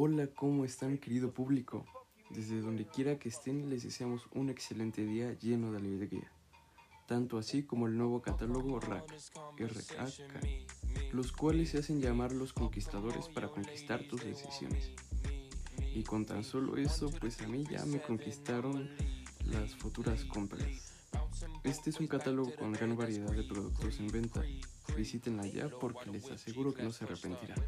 Hola, ¿cómo están querido público? Desde donde quiera que estén les deseamos un excelente día lleno de alegría, tanto así como el nuevo catálogo RAK, RAK, los cuales se hacen llamar los conquistadores para conquistar tus decisiones. Y con tan solo eso, pues a mí ya me conquistaron las futuras compras. Este es un catálogo con gran variedad de productos en venta. Visítenla ya porque les aseguro que no se arrepentirán.